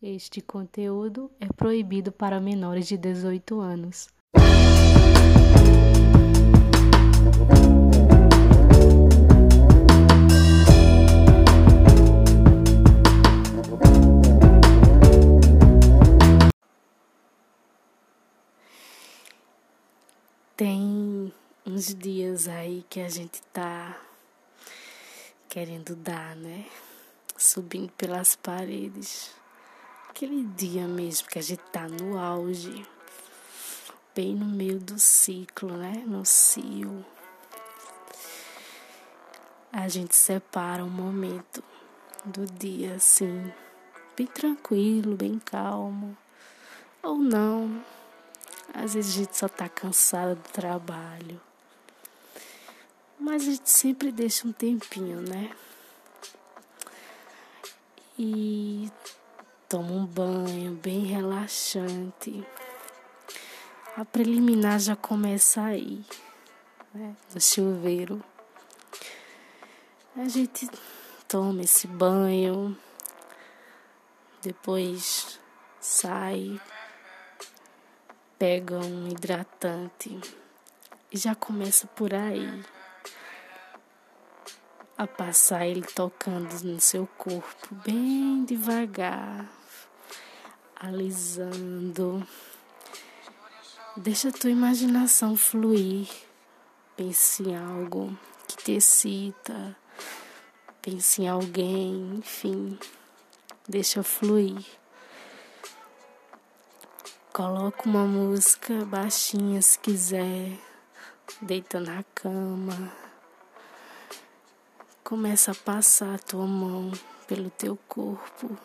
Este conteúdo é proibido para menores de 18 anos. Tem uns dias aí que a gente tá querendo dar, né? Subindo pelas paredes aquele dia mesmo que a gente tá no auge, bem no meio do ciclo, né? No cio. A gente separa um momento do dia assim, bem tranquilo, bem calmo. Ou não. Às vezes a gente só tá cansada do trabalho. Mas a gente sempre deixa um tempinho, né? E Toma um banho bem relaxante. A preliminar já começa aí, né? no chuveiro. A gente toma esse banho, depois sai, pega um hidratante e já começa por aí a passar ele tocando no seu corpo bem devagar alisando. Deixa a tua imaginação fluir. Pense em algo que te excita. Pense em alguém, enfim. Deixa fluir. Coloca uma música baixinha se quiser. Deita na cama. Começa a passar a tua mão pelo teu corpo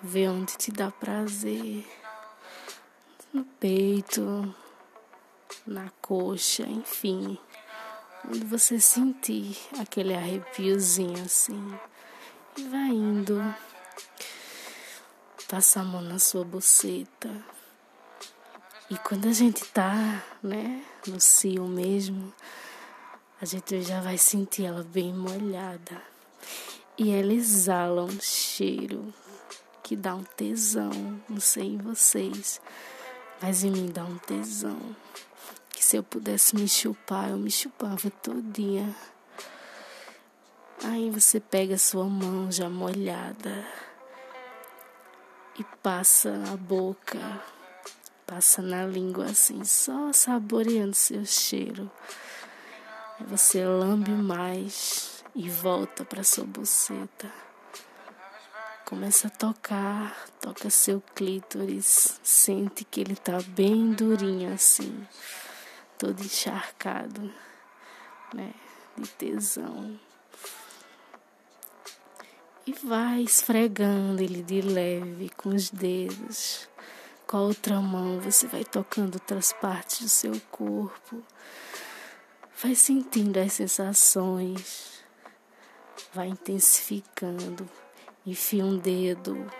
Vê onde te dá prazer. No peito, na coxa, enfim. Onde você sentir aquele arrepiozinho assim. E vai indo. Passa a mão na sua buceta. E quando a gente tá, né, no cio mesmo, a gente já vai sentir ela bem molhada. E ela exala um cheiro que dá um tesão, não sei em vocês, mas em mim dá um tesão. Que se eu pudesse me chupar, eu me chupava todinha. Aí você pega sua mão já molhada e passa na boca, passa na língua assim, só saboreando seu cheiro. Aí você lambe mais e volta para sua buceta. Começa a tocar, toca seu clítoris, sente que ele tá bem durinho assim, todo encharcado, né, de tesão. E vai esfregando ele de leve com os dedos. Com a outra mão você vai tocando outras partes do seu corpo. Vai sentindo as sensações. Vai intensificando Enfia um dedo,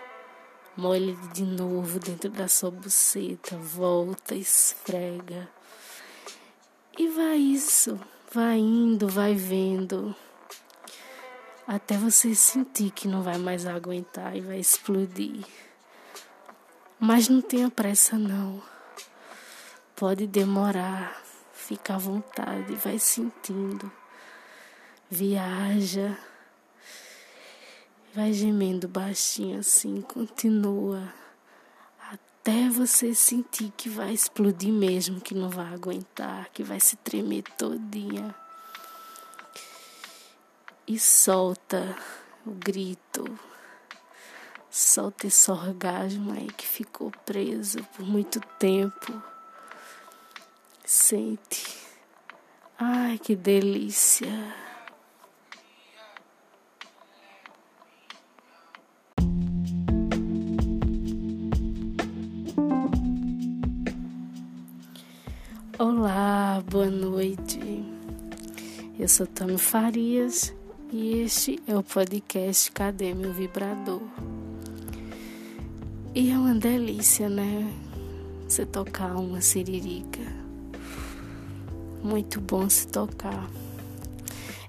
molha de novo dentro da sua buceta, volta, esfrega. E vai isso, vai indo, vai vendo. Até você sentir que não vai mais aguentar e vai explodir. Mas não tenha pressa não. Pode demorar. Fica à vontade, vai sentindo. Viaja Vai gemendo baixinho assim, continua. Até você sentir que vai explodir mesmo, que não vai aguentar, que vai se tremer todinha. E solta o grito. Solta esse orgasmo aí que ficou preso por muito tempo. Sente. Ai, que delícia. Olá, boa noite. Eu sou Tami Farias e este é o podcast Cadê Meu Vibrador? E é uma delícia, né? Você tocar uma siririca. Muito bom se tocar.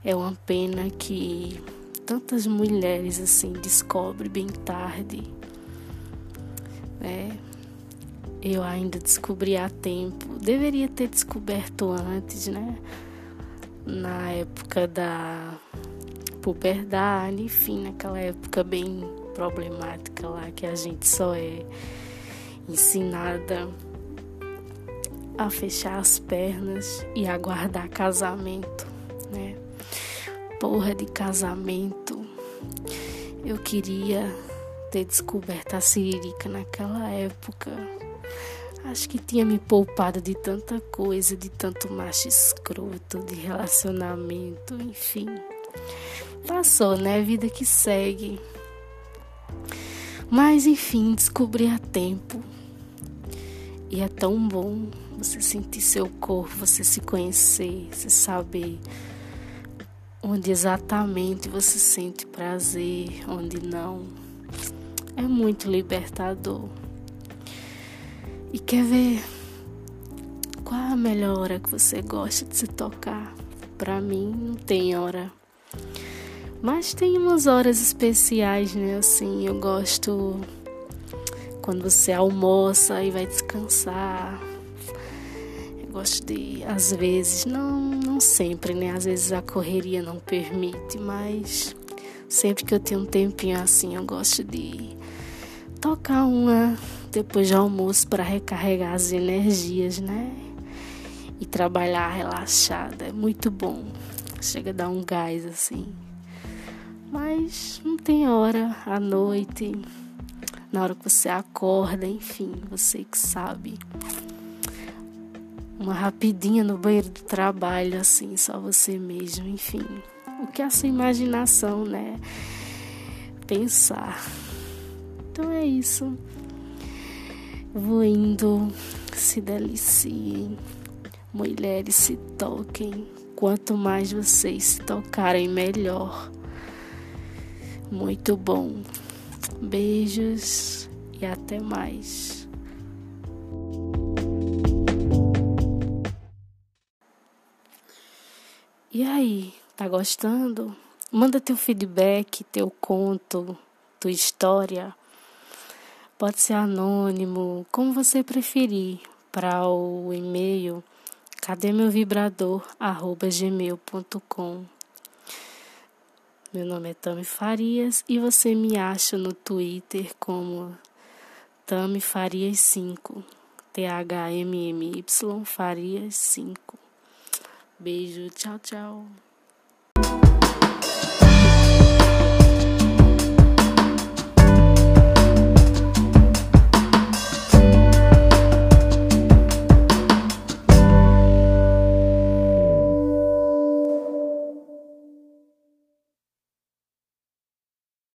É uma pena que tantas mulheres assim descobrem bem tarde né? Eu ainda descobri a tempo. Deveria ter descoberto antes, né? Na época da puberdade, enfim, naquela época bem problemática lá que a gente só é ensinada a fechar as pernas e aguardar casamento, né? Porra de casamento. Eu queria ter descoberto a Siririca naquela época. Acho que tinha me poupado de tanta coisa, de tanto macho escroto, de relacionamento, enfim. Passou, né? Vida que segue. Mas enfim, descobri a tempo. E é tão bom você sentir seu corpo, você se conhecer, você saber onde exatamente você sente prazer, onde não. É muito libertador. E quer ver qual a melhor hora que você gosta de se tocar? Para mim não tem hora. Mas tem umas horas especiais, né? Assim, eu gosto quando você almoça e vai descansar. Eu gosto de, às vezes, não, não sempre, né? Às vezes a correria não permite, mas sempre que eu tenho um tempinho assim, eu gosto de tocar uma depois de almoço para recarregar as energias, né? E trabalhar relaxada. É muito bom. Chega a dar um gás assim. Mas não tem hora à noite, na hora que você acorda, enfim, você que sabe. Uma rapidinha no banheiro do trabalho, assim, só você mesmo, enfim. O que é a sua imaginação, né? Pensar. Então é isso. Vou indo, se deliciem. Mulheres se toquem. Quanto mais vocês se tocarem, melhor. Muito bom. Beijos e até mais. E aí, tá gostando? Manda teu feedback, teu conto, tua história Pode ser anônimo, como você preferir, para o e-mail cadê meu vibrador gmail.com. Meu nome é Tami Farias e você me acha no Twitter como Tami Farias 5, T H M M Y Farias 5. Beijo, tchau, tchau.